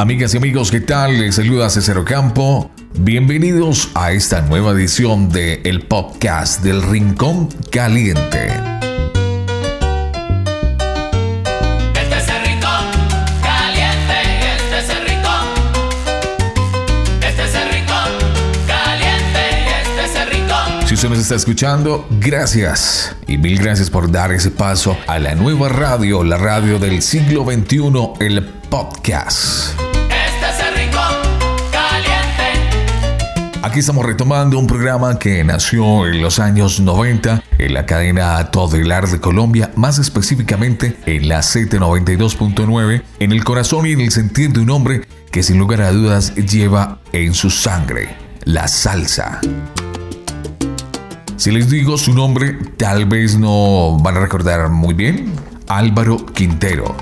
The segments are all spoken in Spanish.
Amigas y amigos, ¿qué tal? Les saluda César Campo. Bienvenidos a esta nueva edición de el podcast del Rincón Caliente. Este es el rincón caliente, este es el rincón. Este es el rincón caliente, este es el rincón. Si usted nos está escuchando, gracias. Y mil gracias por dar ese paso a la nueva radio, la radio del siglo XXI, el podcast. Aquí estamos retomando un programa que nació en los años 90 en la cadena Todelar de Colombia, más específicamente en la CT92.9, en el corazón y en el sentir de un hombre que sin lugar a dudas lleva en su sangre la salsa. Si les digo su nombre, tal vez no van a recordar muy bien. Álvaro Quintero.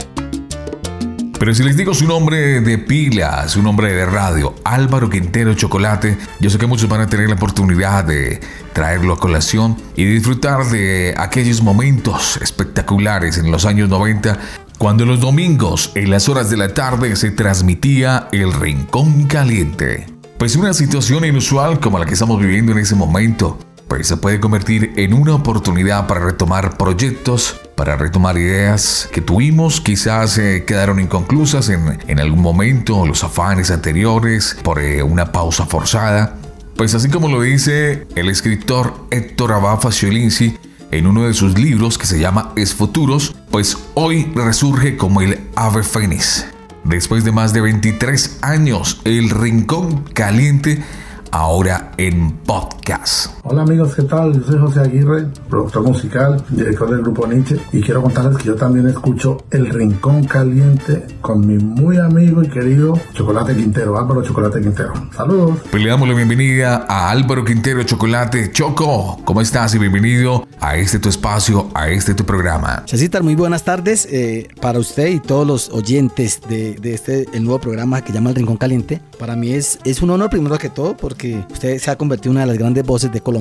Pero si les digo su nombre de pila, su nombre de radio, Álvaro Quintero Chocolate, yo sé que muchos van a tener la oportunidad de traerlo a colación y disfrutar de aquellos momentos espectaculares en los años 90, cuando los domingos en las horas de la tarde se transmitía el Rincón Caliente. Pues una situación inusual como la que estamos viviendo en ese momento, pues se puede convertir en una oportunidad para retomar proyectos, para retomar ideas que tuvimos, quizás eh, quedaron inconclusas en, algún momento, los afanes anteriores, por eh, una pausa forzada. Pues así como lo dice el escritor Héctor Abad Faciolinci en uno de sus libros que se llama Es Futuros, pues hoy resurge como el ave fénix. Después de más de 23 años, el Rincón Caliente ahora en podcast. Hola amigos, ¿qué tal? Yo soy José Aguirre, productor musical, director del grupo Nietzsche y quiero contarles que yo también escucho El Rincón Caliente con mi muy amigo y querido Chocolate Quintero, Álvaro Chocolate Quintero. Saludos. Pues le damos la bienvenida a Álvaro Quintero Chocolate. Choco, ¿cómo estás? Y bienvenido a este tu espacio, a este tu programa. Chacita, muy buenas tardes eh, para usted y todos los oyentes de, de este el nuevo programa que llama El Rincón Caliente. Para mí es, es un honor primero que todo porque usted se ha convertido en una de las grandes voces de Colombia.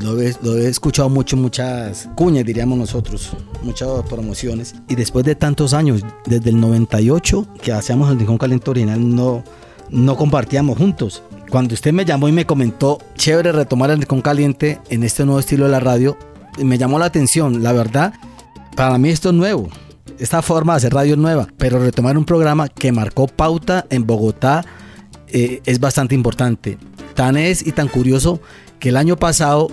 Lo he, lo he escuchado mucho, muchas cuñas, diríamos nosotros, muchas promociones. Y después de tantos años, desde el 98 que hacíamos El Rincón Caliente original, no, no compartíamos juntos. Cuando usted me llamó y me comentó, chévere retomar el Rincón Caliente en este nuevo estilo de la radio, me llamó la atención. La verdad, para mí esto es nuevo. Esta forma de hacer radio es nueva, pero retomar un programa que marcó pauta en Bogotá eh, es bastante importante. Tan es y tan curioso que el año pasado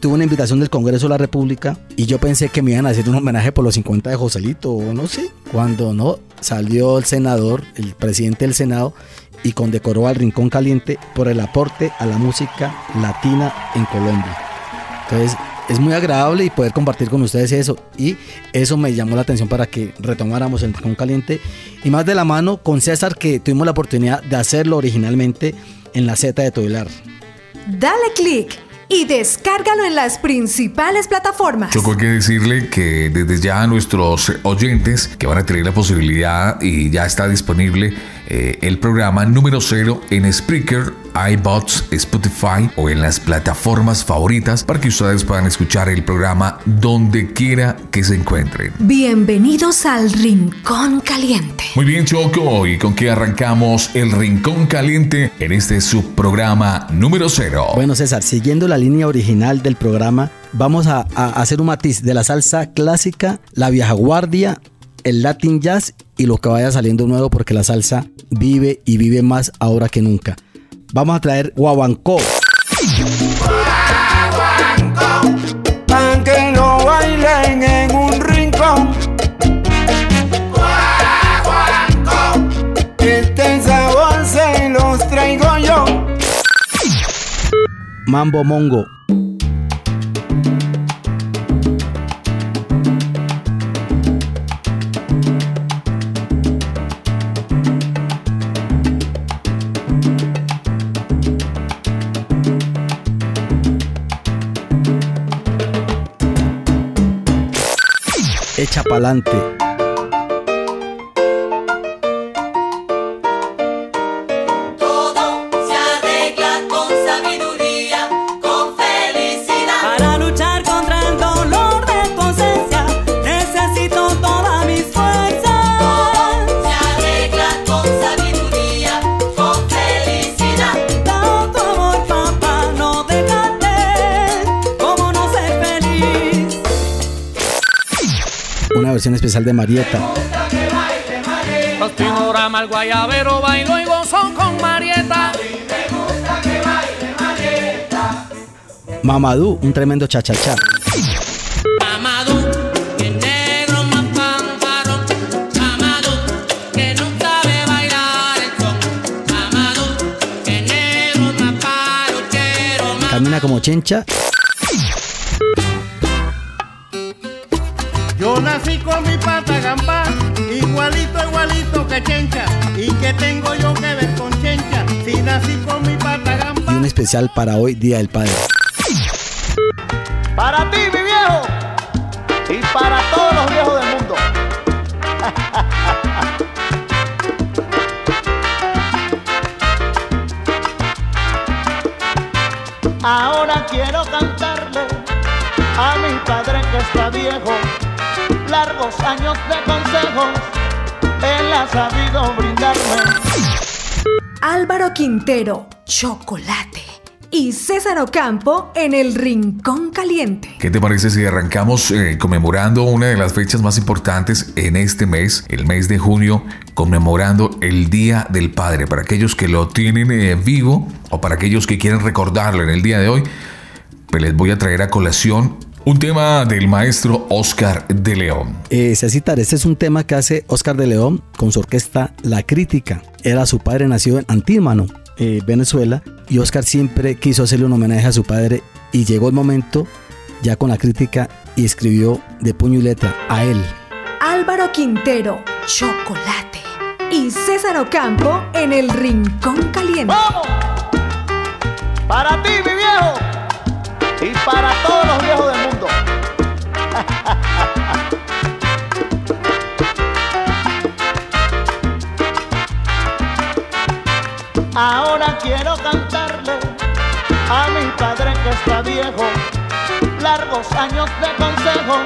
tuve una invitación del Congreso de la República y yo pensé que me iban a hacer un homenaje por los 50 de Joselito o no sé. Cuando no, salió el senador, el presidente del Senado y condecoró al Rincón Caliente por el aporte a la música latina en Colombia. Entonces es muy agradable y poder compartir con ustedes eso. Y eso me llamó la atención para que retomáramos el Rincón Caliente. Y más de la mano con César, que tuvimos la oportunidad de hacerlo originalmente en la Z de Toilar. Dale click y descárgalo en las principales plataformas. Choco, hay que decirle que desde ya a nuestros oyentes que van a tener la posibilidad y ya está disponible eh, el programa número cero en Spreaker, iBots, Spotify o en las plataformas favoritas para que ustedes puedan escuchar el programa donde quiera que se encuentren. Bienvenidos al Rincón Caliente. Muy bien, Choco, ¿y con qué arrancamos el Rincón Caliente en este subprograma número cero? Bueno, César, siguiendo la línea original del programa, vamos a, a hacer un matiz de la salsa clásica, la vieja guardia, el Latin Jazz y lo que vaya saliendo nuevo porque la salsa vive y vive más ahora que nunca. Vamos a traer guaguancó. Pan que no bailen en un rincón. Este sabor se los traigo yo. Mambo Mongo. Echa pa'lante. De Marieta. Los el guayabero, bailo y gozo con Marieta. Mamadou, un tremendo cha-cha-cha. Mamadou, que negro con mi pata gamba, igualito, igualito que chencha. ¿Y que tengo yo que ver con chencha? Si nací con mi pata gamba. Y un especial para hoy, Día del Padre. Para ti, mi viejo, y para todos los viejos del mundo. Ahora quiero cantarle a mi padre que está viejo, largos años de consejos, él ha sabido brindarme. Álvaro Quintero, chocolate. Y César Ocampo en el Rincón Caliente. ¿Qué te parece si arrancamos eh, conmemorando una de las fechas más importantes en este mes, el mes de junio, conmemorando el Día del Padre? Para aquellos que lo tienen eh, vivo o para aquellos que quieren recordarlo en el día de hoy, pues les voy a traer a colación un tema del maestro Oscar de León. Eh, Cecitar, este es un tema que hace Oscar de León con su orquesta La Crítica. Era su padre nacido en Antímano, eh, Venezuela, y Oscar siempre quiso hacerle un homenaje a su padre y llegó el momento ya con la crítica y escribió de puño y letra a él. Álvaro Quintero, chocolate. Y César Ocampo en el Rincón Caliente. ¡Vamos! Para ti, mi viejo, y para todos los viejos mundo. Ahora quiero cantarle a mi padre que está viejo, largos años de consejos,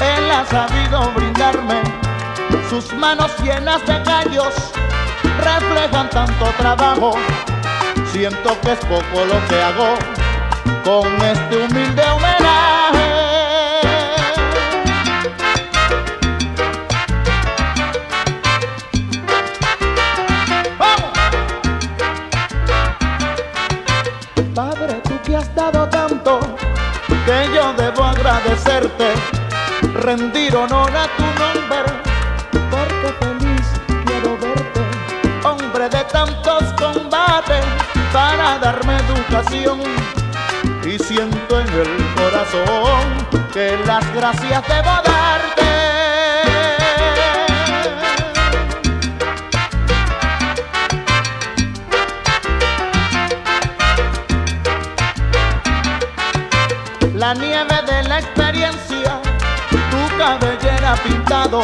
él ha sabido brindarme, sus manos llenas de callos reflejan tanto trabajo, siento que es poco lo que hago con este humilde homenaje. Agradecerte, rendir honor a tu nombre, porque feliz quiero verte, hombre de tantos combates, para darme educación. Y siento en el corazón que las gracias debo darte. la nieve experiencia, tu cabellera pintado,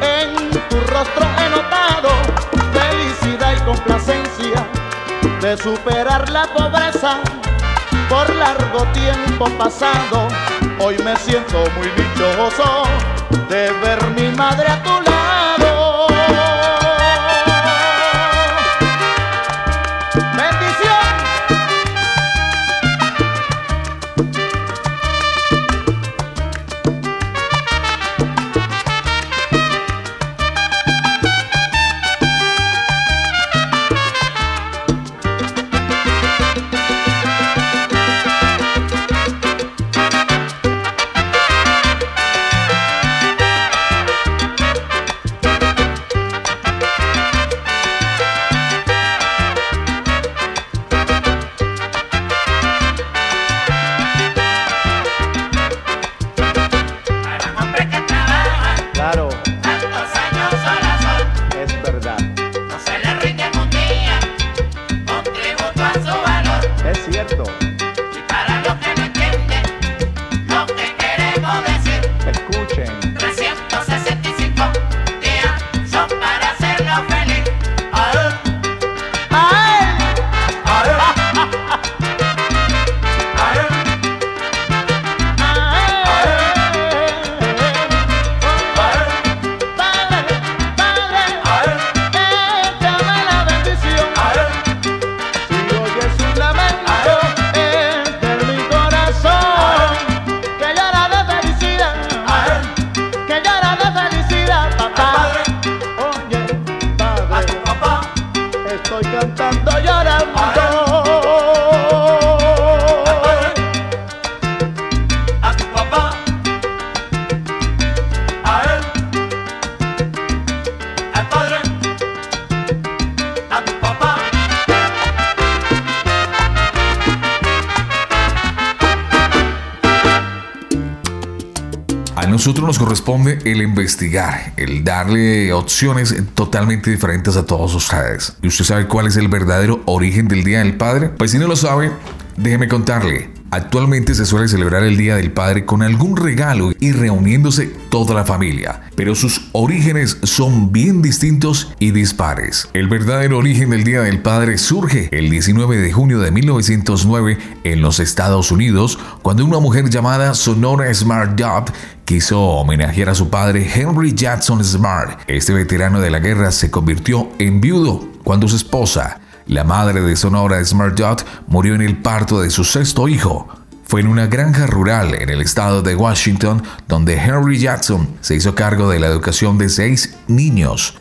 en tu rostro he notado felicidad y complacencia de superar la pobreza por largo tiempo pasado. Hoy me siento muy dichoso de ver mi madre a tu lado. Nosotros nos corresponde el investigar, el darle opciones totalmente diferentes a todos ustedes. ¿Y usted sabe cuál es el verdadero origen del Día del Padre? Pues si no lo sabe, déjeme contarle. Actualmente se suele celebrar el Día del Padre con algún regalo y reuniéndose toda la familia, pero sus orígenes son bien distintos y dispares. El verdadero origen del Día del Padre surge el 19 de junio de 1909 en los Estados Unidos, cuando una mujer llamada Sonora Smart Dodd quiso homenajear a su padre Henry Jackson Smart. Este veterano de la guerra se convirtió en viudo cuando su esposa, la madre de Sonora Smart Dot murió en el parto de su sexto hijo. Fue en una granja rural en el estado de Washington donde Henry Jackson se hizo cargo de la educación de seis niños.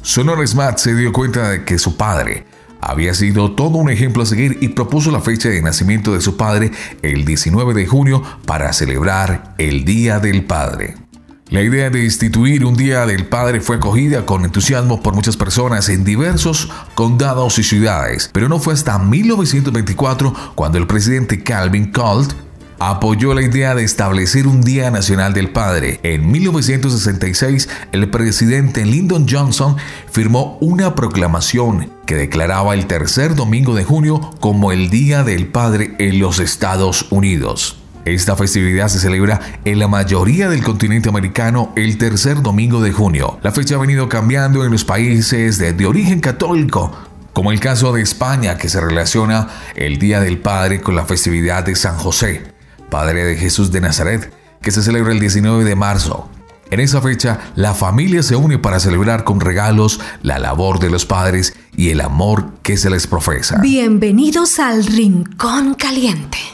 Sonora Smart se dio cuenta de que su padre había sido todo un ejemplo a seguir y propuso la fecha de nacimiento de su padre el 19 de junio para celebrar el Día del Padre. La idea de instituir un Día del Padre fue acogida con entusiasmo por muchas personas en diversos condados y ciudades, pero no fue hasta 1924 cuando el presidente Calvin Colt apoyó la idea de establecer un Día Nacional del Padre. En 1966, el presidente Lyndon Johnson firmó una proclamación que declaraba el tercer domingo de junio como el Día del Padre en los Estados Unidos. Esta festividad se celebra en la mayoría del continente americano el tercer domingo de junio. La fecha ha venido cambiando en los países de, origen católico, como el caso de España, que se relaciona el Día del Padre con la festividad de San José, Padre de Jesús de Nazaret, que se celebra el 19 de marzo. En esa fecha, la familia se une para celebrar con regalos la labor de los padres y el amor que se les profesa. Bienvenidos al Rincón Caliente.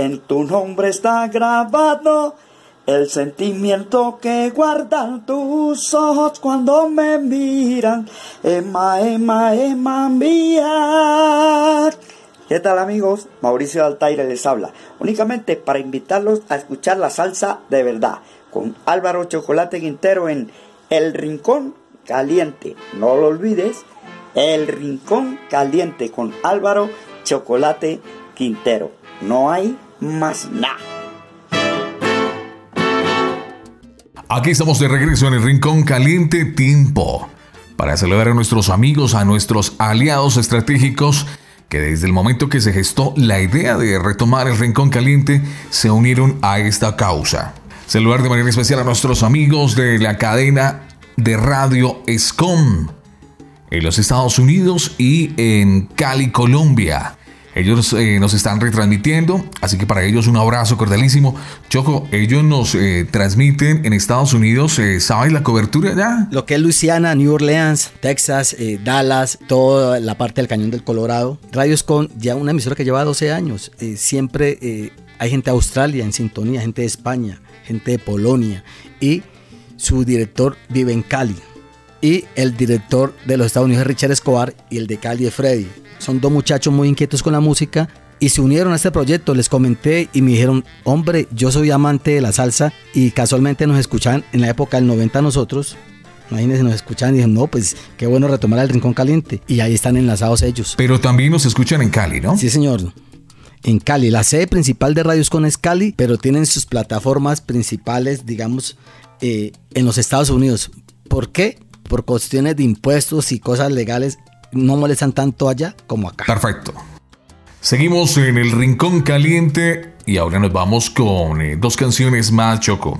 En tu nombre está grabado el sentimiento que guardan tus ojos cuando me miran. Emma, Emma, Emma mía. ¿Qué tal amigos? Mauricio Altaire les habla. Únicamente para invitarlos a escuchar la salsa de verdad con Álvaro Chocolate Quintero en El Rincón Caliente. No lo olvides, El Rincón Caliente con Álvaro Chocolate Quintero. No hay más nada. Aquí estamos de regreso en el Rincón Caliente Tiempo para celebrar a nuestros amigos, a nuestros aliados estratégicos que desde el momento que se gestó la idea de retomar el Rincón Caliente se unieron a esta causa. Saludar de manera especial a nuestros amigos de la cadena de radio ESCOM en los Estados Unidos y en Cali, Colombia. Ellos eh, nos están retransmitiendo, así que para ellos un abrazo cordialísimo. Choco, ellos nos eh, transmiten en Estados Unidos, eh, ¿sabes la cobertura ya? Lo que es Luisiana, New Orleans, Texas, Dallas, toda la parte del Cañón del Colorado. Radios con ya una emisora que lleva 12 años. Siempre hay gente de Australia en sintonía, gente de España, gente de Polonia. Y su director vive en Cali. Y el director de los Estados Unidos es Richard Escobar y el de Cali es Freddy. Son dos muchachos muy inquietos con la música y se unieron a este proyecto. Les comenté y me dijeron, hombre, yo soy amante de la salsa y casualmente nos escuchan en la época del 90 nosotros. Imagínense, nos escuchan y dijeron, no, pues qué bueno retomar el Rincón Caliente. Y ahí están enlazados ellos. Pero también nos escuchan en Cali, ¿no? Sí, señor. En Cali, la sede principal de Radios Con es Cali, pero tienen sus plataformas principales, digamos, eh, en los Estados Unidos. ¿Por qué? Por cuestiones de impuestos y cosas legales, no molestan tanto allá como acá. Perfecto. Seguimos en el Rincón Caliente y ahora nos vamos con eh, dos canciones más, Choco.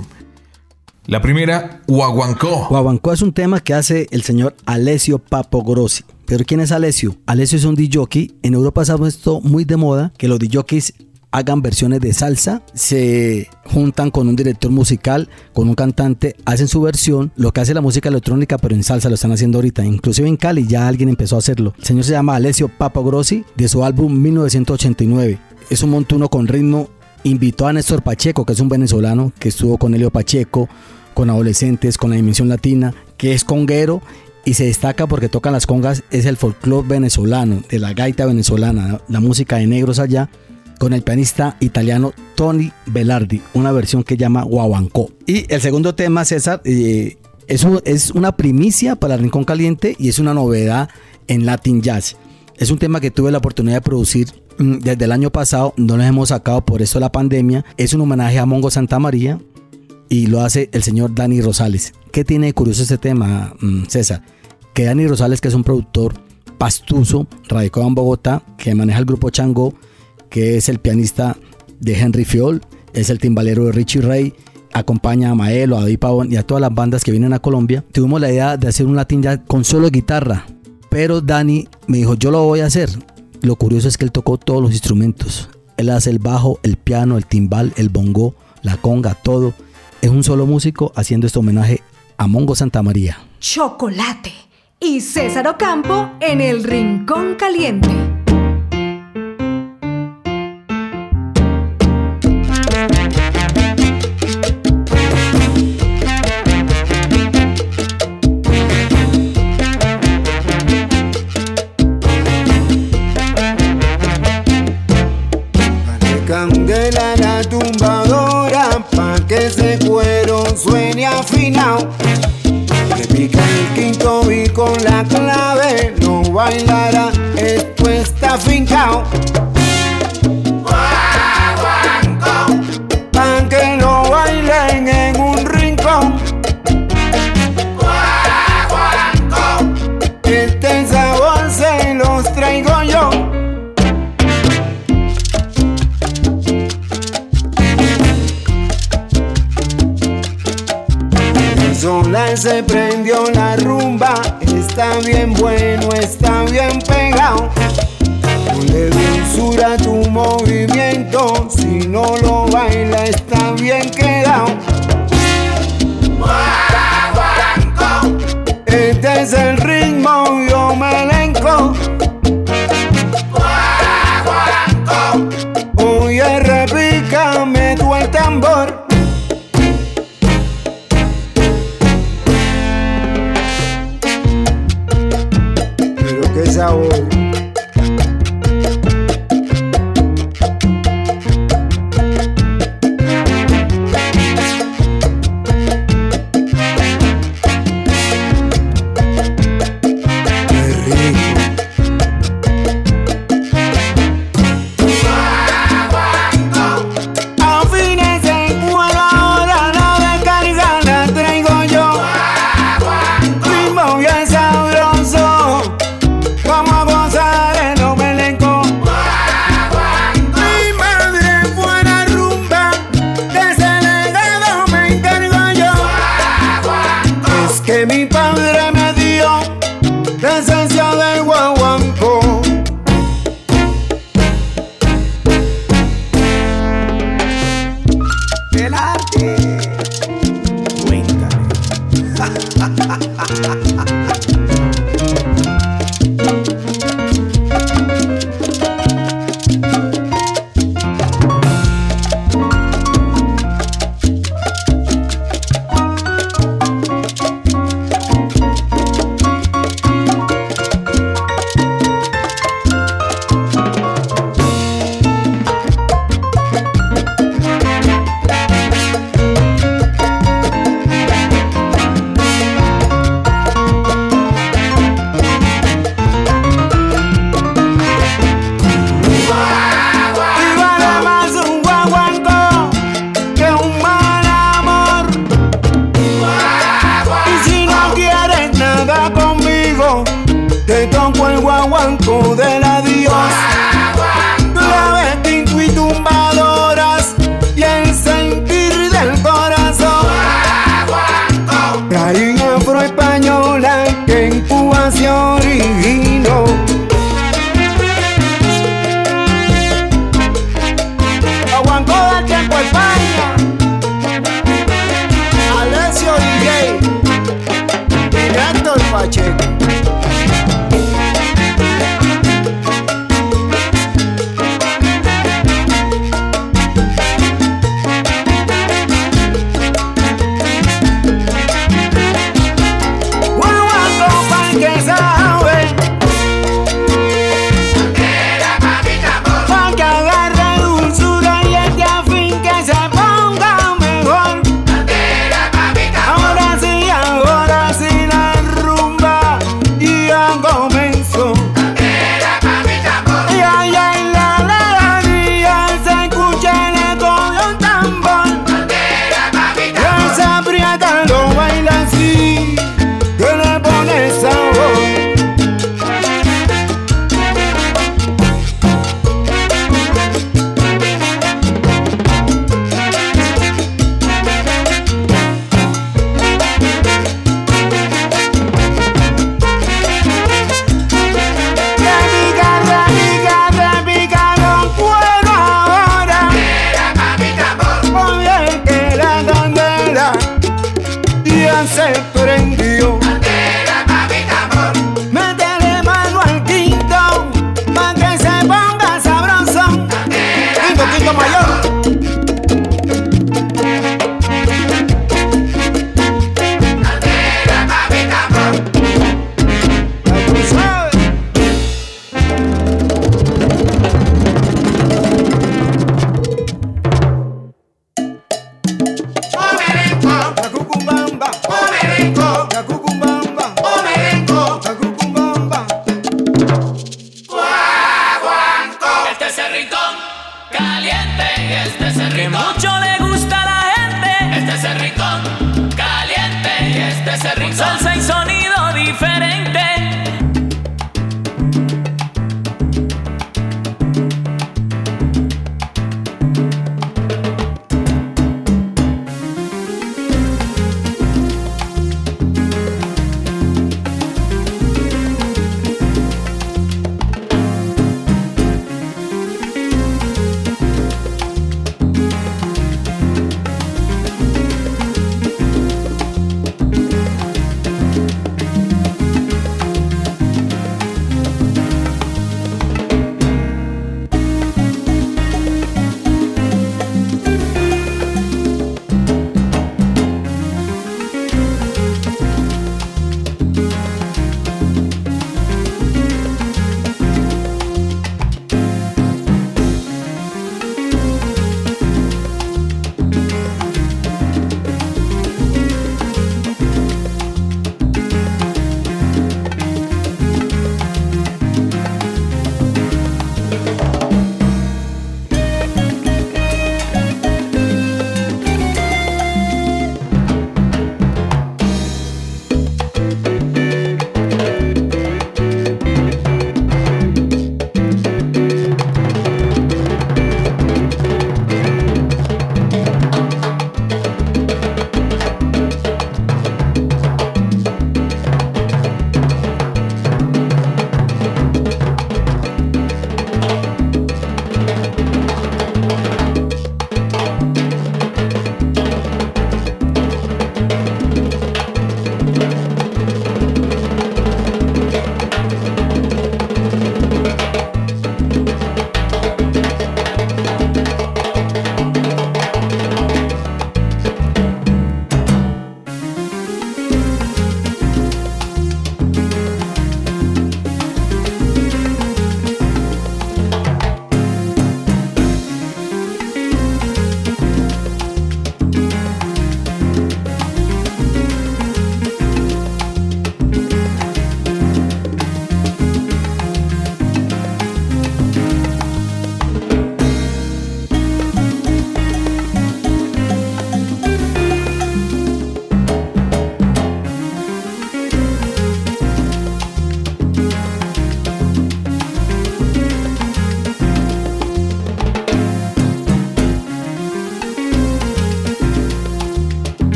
La primera, Guaguancó. Guaguancó es un tema que hace el señor Alessio Papo Grossi. ¿Pero quién es Alessio? Alessio es un DJ. En Europa se ha puesto muy de moda que los DJs hagan versiones de salsa, se juntan con un director musical, con un cantante, hacen su versión, lo que hace la música electrónica, pero en salsa lo están haciendo ahorita. Inclusive en Cali ya alguien empezó a hacerlo. El señor se llama Alessio Papo Grossi de su álbum 1989. Es un montuno con ritmo. Invitó a Néstor Pacheco, que es un venezolano que estuvo con Elio Pacheco, con adolescentes, con la dimensión latina, que es conguero y se destaca porque tocan las congas, es el folclore venezolano, de la gaita venezolana, la música de negros allá, con el pianista italiano Tony Velardi, una versión que llama Guaguancó. Y el segundo tema, César, eh, es, es una primicia para Rincón Caliente y es una novedad en Latin Jazz. Es un tema que tuve la oportunidad de producir mm, desde el año pasado, no lo hemos sacado por eso la pandemia. Es un homenaje a Mongo Santa María, y lo hace el señor Dani Rosales. ¿Qué tiene de curioso este tema, mm, César? Que Dani Rosales, que es un productor pastuso, radicado en Bogotá, que maneja el grupo Chango, que es el pianista de Henry Fiol, es el timbalero de Richie Ray, acompaña a Maelo, a David Pavón y a todas las bandas que vienen a Colombia. Tuvimos la idea de hacer un latín ya con solo guitarra, pero Dani me dijo, yo lo voy a hacer. Lo curioso es que él tocó todos los instrumentos. Él hace el bajo, el piano, el timbal, el bongo, la conga, todo. Es un solo músico haciendo este homenaje a Mongo Santa María. Chocolate y César Ocampo en el Rincón Caliente. Está Pero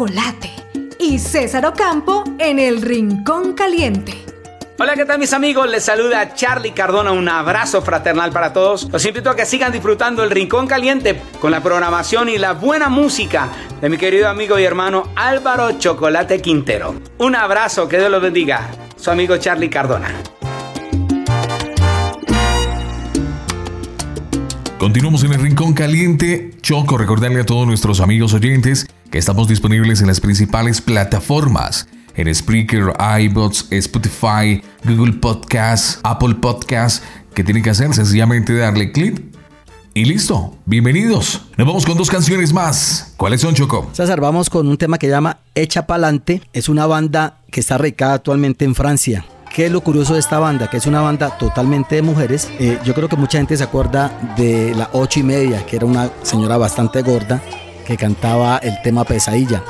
Chocolate. Y César Ocampo en el Rincón Caliente. Hola, ¿qué tal mis amigos? Les saluda Charlie Cardona, un abrazo fraternal para todos. Los invito a que sigan disfrutando el Rincón Caliente con la programación y la buena música de mi querido amigo y hermano Álvaro Chocolate Quintero. Un abrazo, que Dios los bendiga. Su amigo Charlie Cardona. Continuamos en el Rincón Caliente. Choco, recordarle a todos nuestros amigos oyentes que estamos disponibles en las principales plataformas. En Spreaker, iBots, Spotify, Google Podcasts, Apple Podcasts. ¿Qué tienen que hacer? Sencillamente darle clic y listo. Bienvenidos. Nos vamos con dos canciones más. ¿Cuáles son, Choco? César, vamos con un tema que llama Echa Pa'lante. Es una banda que está radicada actualmente en Francia. ¿Qué es lo curioso de esta banda? Que es una banda totalmente de mujeres. Eh, yo creo que mucha gente se acuerda de la ocho y media, que era una señora bastante gorda que cantaba el tema Pesadilla.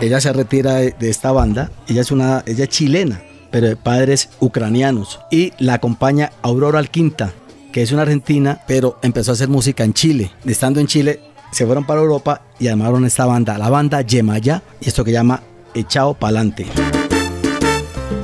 Ella se retira de, de esta banda. Ella es una, ella es chilena, pero de padres ucranianos. Y la acompaña Aurora Alquinta, que es una argentina, pero empezó a hacer música en Chile. Estando en Chile, se fueron para Europa y armaron esta banda, la banda Yemaya, y esto que llama Echao Pa'lante.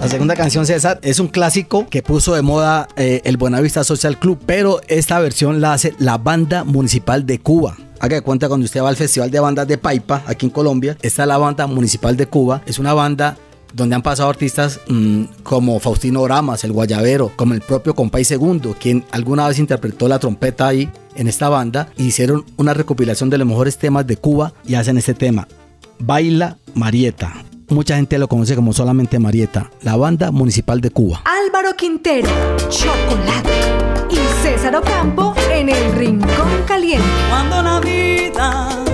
La segunda canción, César, es un clásico que puso de moda eh, el Buenavista Social Club, pero esta versión la hace la Banda Municipal de Cuba. Haga de cuenta cuando usted va al Festival de Bandas de Paipa, aquí en Colombia, está la Banda Municipal de Cuba. Es una banda donde han pasado artistas mm, como Faustino Oramas, el Guayabero, como el propio Compay Segundo, quien alguna vez interpretó la trompeta ahí en esta banda. Hicieron una recopilación de los mejores temas de Cuba y hacen este tema. Baila Marieta. Mucha gente lo conoce como solamente Marieta, la banda municipal de Cuba. Álvaro Quintero, Chocolate y César Ocampo en el Rincón Caliente. Cuando la vida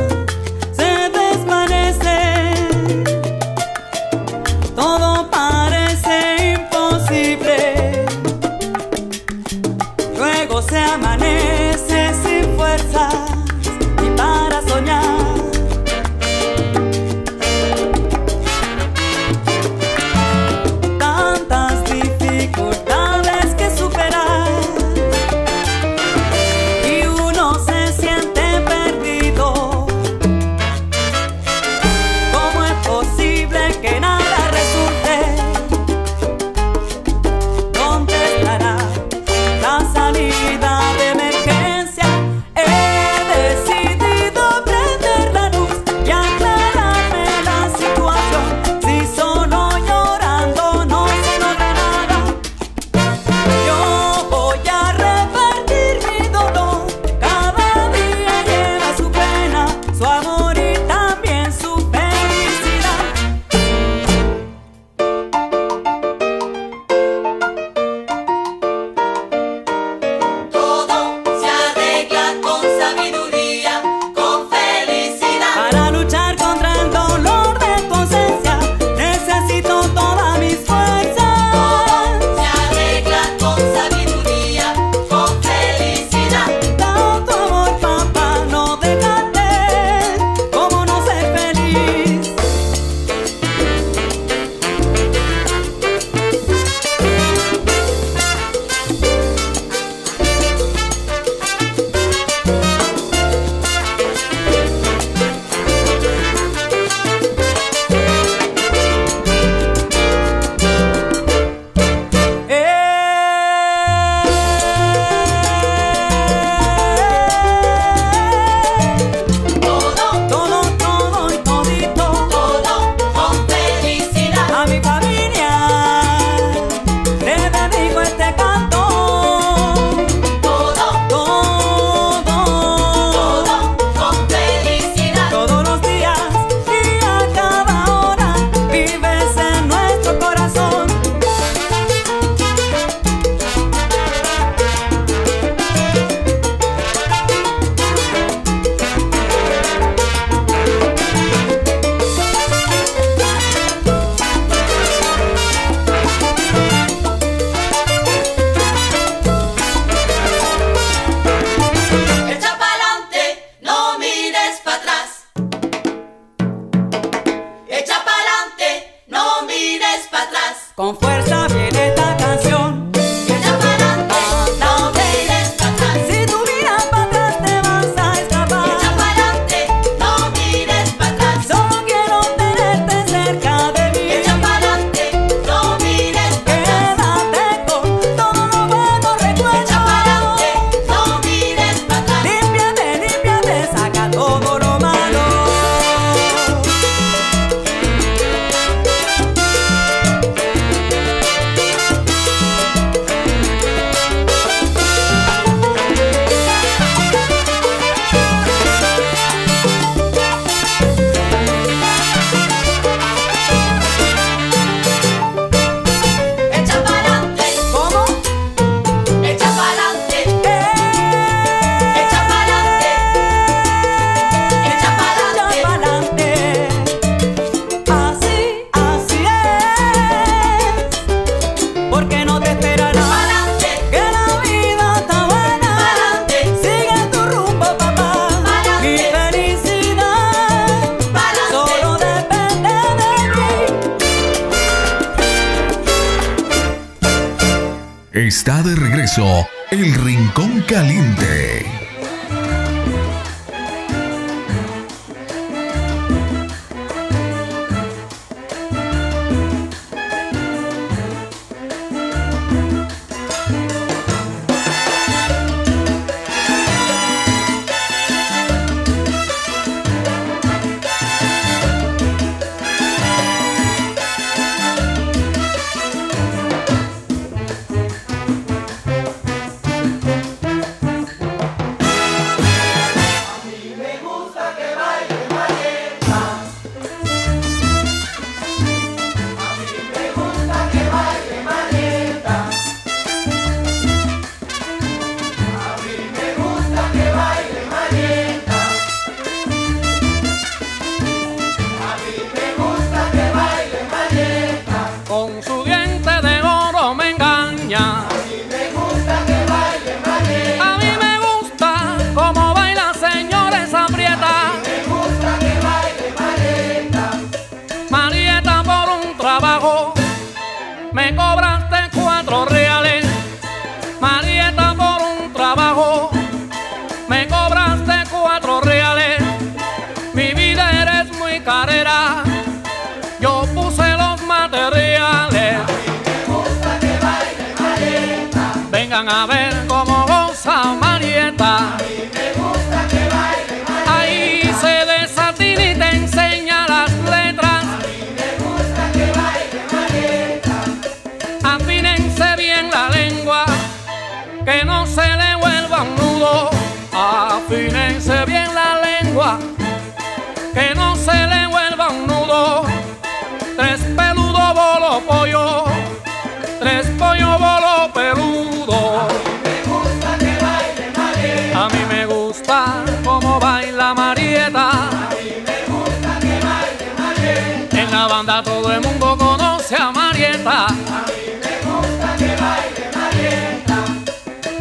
banda todo el mundo conoce a Marieta. A mí me gusta que baile Marieta.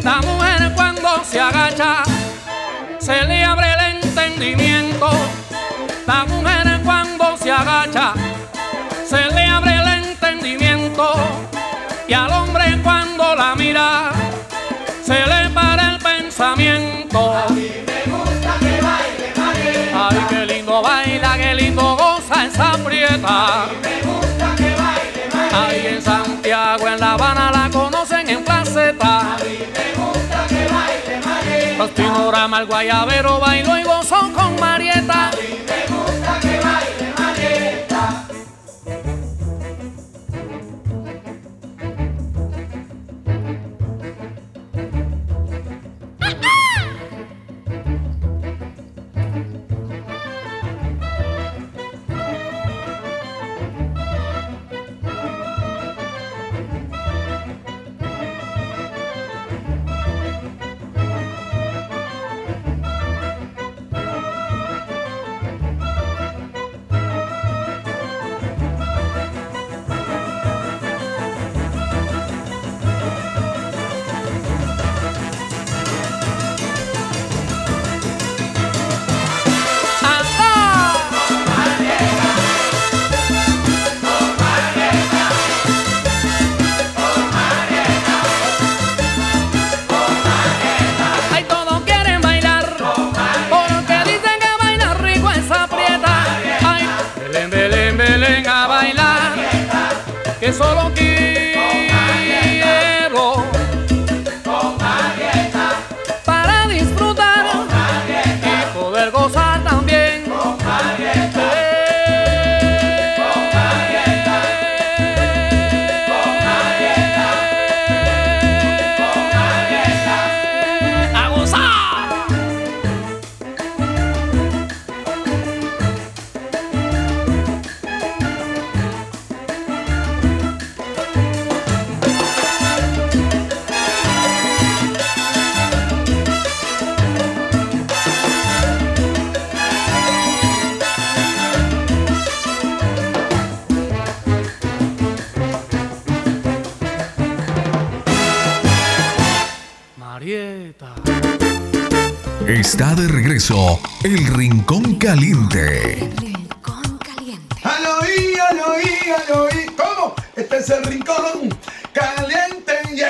La mujer cuando se agacha se le abre el entendimiento. La mujer cuando se agacha fiesta. Y me gusta que baile. Ahí en Santiago, en La Habana la conocen en placeta. A mí me gusta que baile, baile. Pastinora, el guayabero, bailo y gozón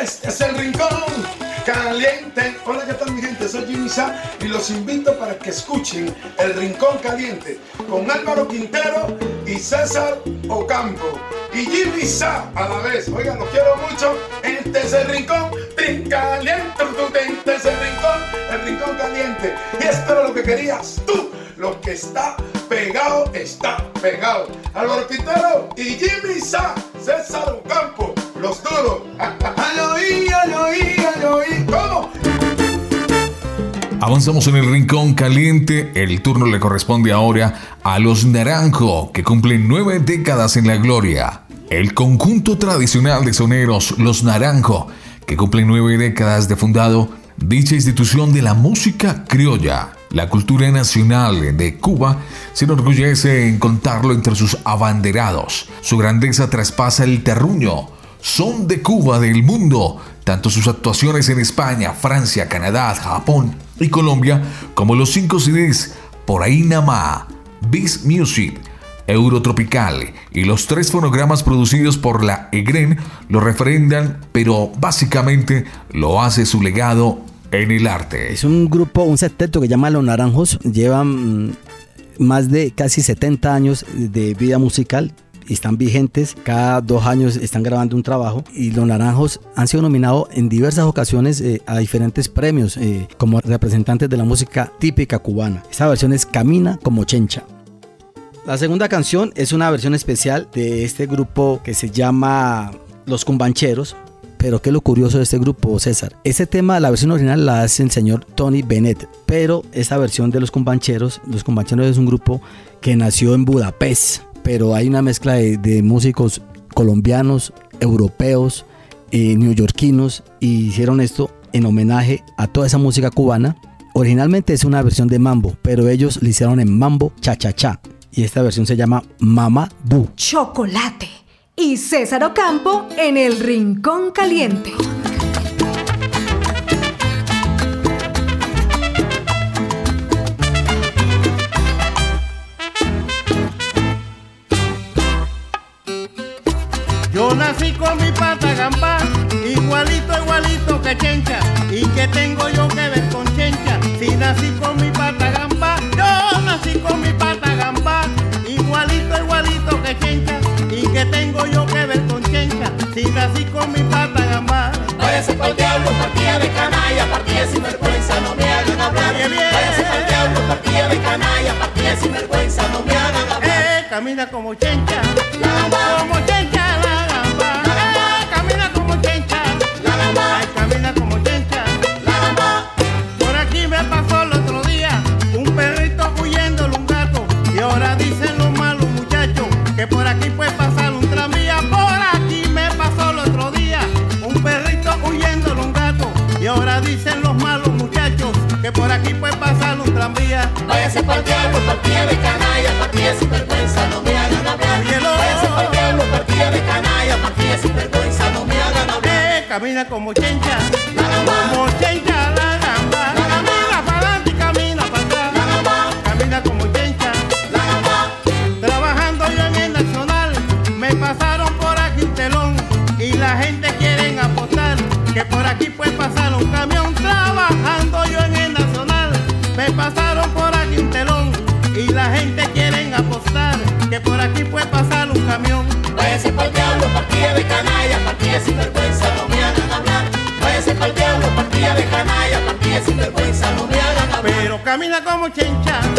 este es el rincón caliente. Hola, ¿qué tal mi gente? Soy Jimmy Sa y los invito para que escuchen el rincón caliente con Álvaro Quintero y César Ocampo. Y Jimmy Sa a la vez. Oigan, los quiero mucho. Este es el rincón caliente. Este es el rincón, el rincón caliente. Y esto era lo que querías tú. Lo que está pegado está pegado. Álvaro Quintero y Jimmy Sa, César Ocampo, los duros. Al oí, al oí, al oí. ¿Cómo? Avanzamos en el rincón caliente. El turno le corresponde ahora a los Naranjo, que cumplen nueve décadas en la gloria. El conjunto tradicional de soneros Los Naranjo, que cumplen nueve décadas de fundado, dicha institución de la música criolla. La cultura nacional de Cuba se enorgullece en contarlo entre sus abanderados. Su grandeza traspasa el terruño. Son de Cuba del mundo, tanto sus actuaciones en España, Francia, Canadá, Japón y Colombia, como los cinco CDs Por ahí Namá, Beast Music, Eurotropical y los tres fonogramas producidos por la EGREN lo refrendan, pero básicamente lo hace su legado en el arte. Es un grupo, un septeto que llama Los Naranjos. Llevan mm, más de casi 70 años de vida musical. Están vigentes, cada dos años están grabando un trabajo y Los Naranjos han sido nominados en diversas ocasiones eh, a diferentes premios eh, como representantes de la música típica cubana. Esta versión es Camina como Chencha. La segunda canción es una versión especial de este grupo que se llama Los Cumbancheros. Pero qué es lo curioso de este grupo, César. Este tema, la versión original la hace el señor Tony Bennett. Pero esta versión de Los Cumbancheros, Los Cumbancheros es un grupo que nació en Budapest. Pero hay una mezcla de, músicos colombianos, europeos, eh, neoyorquinos. Y hicieron esto en homenaje a toda esa música cubana. Originalmente es una versión de mambo, pero ellos le hicieron en mambo cha-cha-cha. Y esta versión se llama Mama Du. Chocolate. Y César Ocampo en el Rincón Caliente. Yo nací con mi pata gambá, igualito, igualito que chencha. ¿Y que tengo yo que ver con chencha? Si nací con mi pata gambá, yo nací con mi pata gambá, igualito, igualito que chencha. ¿Y que tengo yo que ver con chencha? Si nací con mi pata gambá. Váyase pa'l diablo, partida de canalla, partida sin vergüenza, no me hagan hablar. Váyase pa'l diablo, partida de canalla, partida sin vergüenza, no me hagan hablar. Eh, camina como chencha, como chencha como chencha, camina como chencha,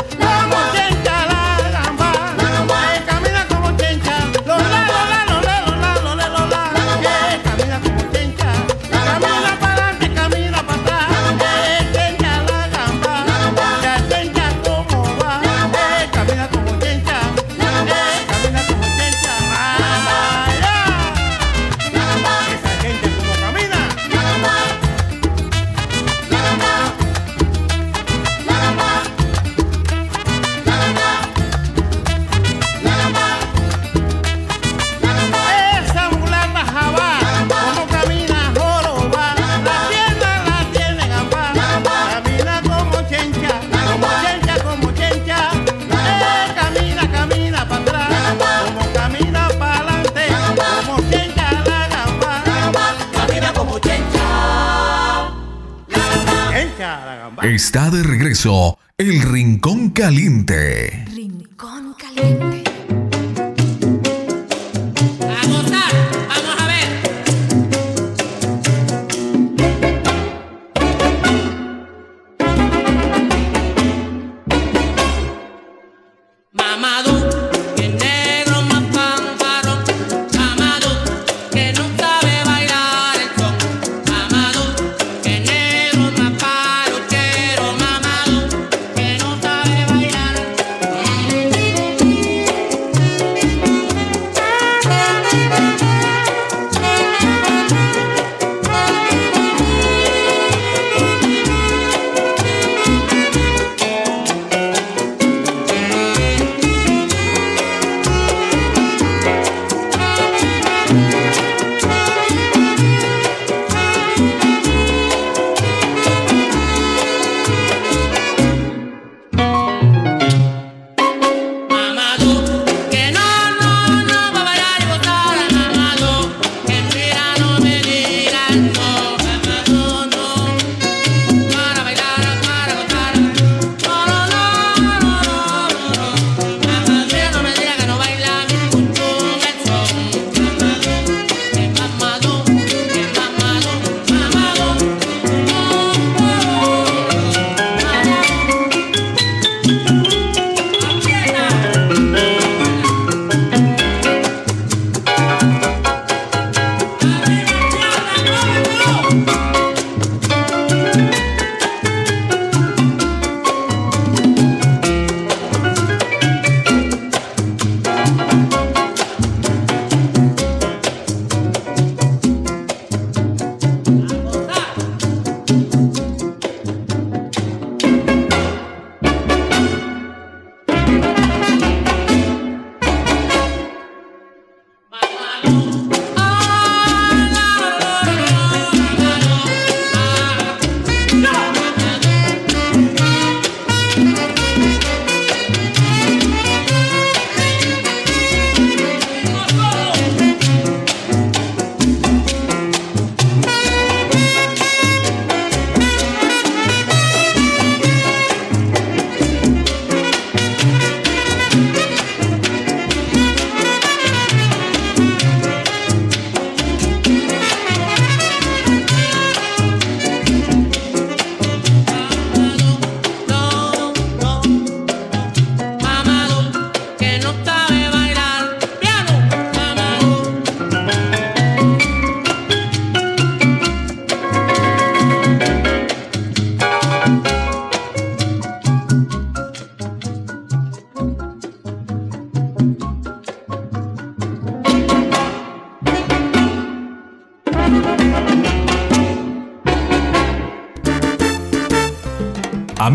Caliente.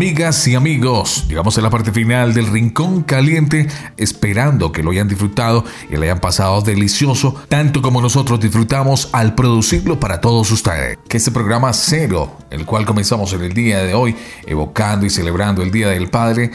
Amigas y amigos, llegamos a la parte final del Rincón Caliente, esperando que lo hayan disfrutado y le hayan pasado delicioso, tanto como nosotros disfrutamos al producirlo para todos ustedes. Que este programa cero, el cual comenzamos en el día de hoy, evocando y celebrando el Día del Padre,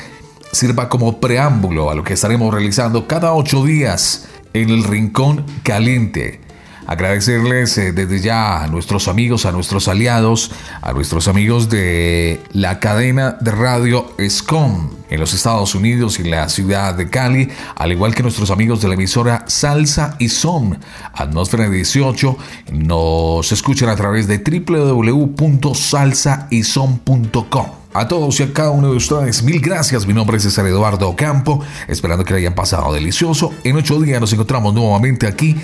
sirva como preámbulo a lo que estaremos realizando cada ocho días en el Rincón Caliente. Agradecerles eh, desde ya a nuestros amigos, a nuestros aliados, a nuestros amigos de la cadena de radio SCOM en los Estados Unidos y la ciudad de Cali, al igual que nuestros amigos de la emisora Salsa y Son, Atmósfera 18, nos escuchan a través de www.salsaison.com. A todos y a cada uno de ustedes, mil gracias. Mi nombre es César Eduardo Campo, esperando que le hayan pasado delicioso. En ocho días nos encontramos nuevamente aquí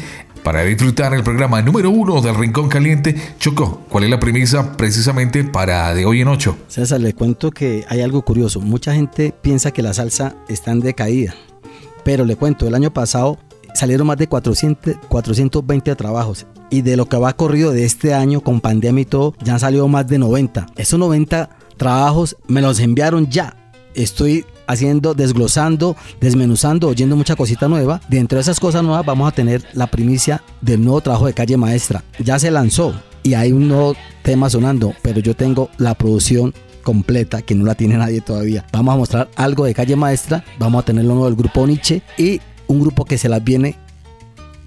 para disfrutar el programa número uno del Rincón Caliente. Choco, ¿cuál es la premisa precisamente para de hoy en ocho? César, le cuento que hay algo curioso. Mucha gente piensa que la salsa está en decaída. Pero le cuento, el año pasado salieron más de 400, 420 trabajos. Y de lo que va corrido de este año con pandemia y todo, ya han salido más de 90. Esos 90 trabajos me los enviaron ya. Estoy haciendo, desglosando, desmenuzando, oyendo mucha cosita nueva. Dentro de esas cosas nuevas vamos a tener la primicia del nuevo trabajo de Calle Maestra. Ya se lanzó y hay un nuevo tema sonando, pero yo tengo la producción completa que no la tiene nadie todavía. Vamos a mostrar algo de Calle Maestra, vamos a tener lo nuevo del grupo Nietzsche y un grupo que se las viene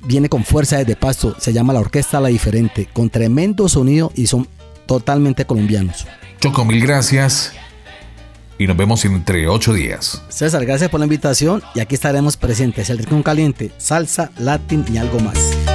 viene con fuerza desde Pasto, se llama la Orquesta La Diferente, con tremendo sonido y son totalmente colombianos. Choco, mil gracias. y nos vemos entre ocho días. César, gracias por la invitación y aquí estaremos presentes. El Rincón Caliente, salsa, latín y algo más.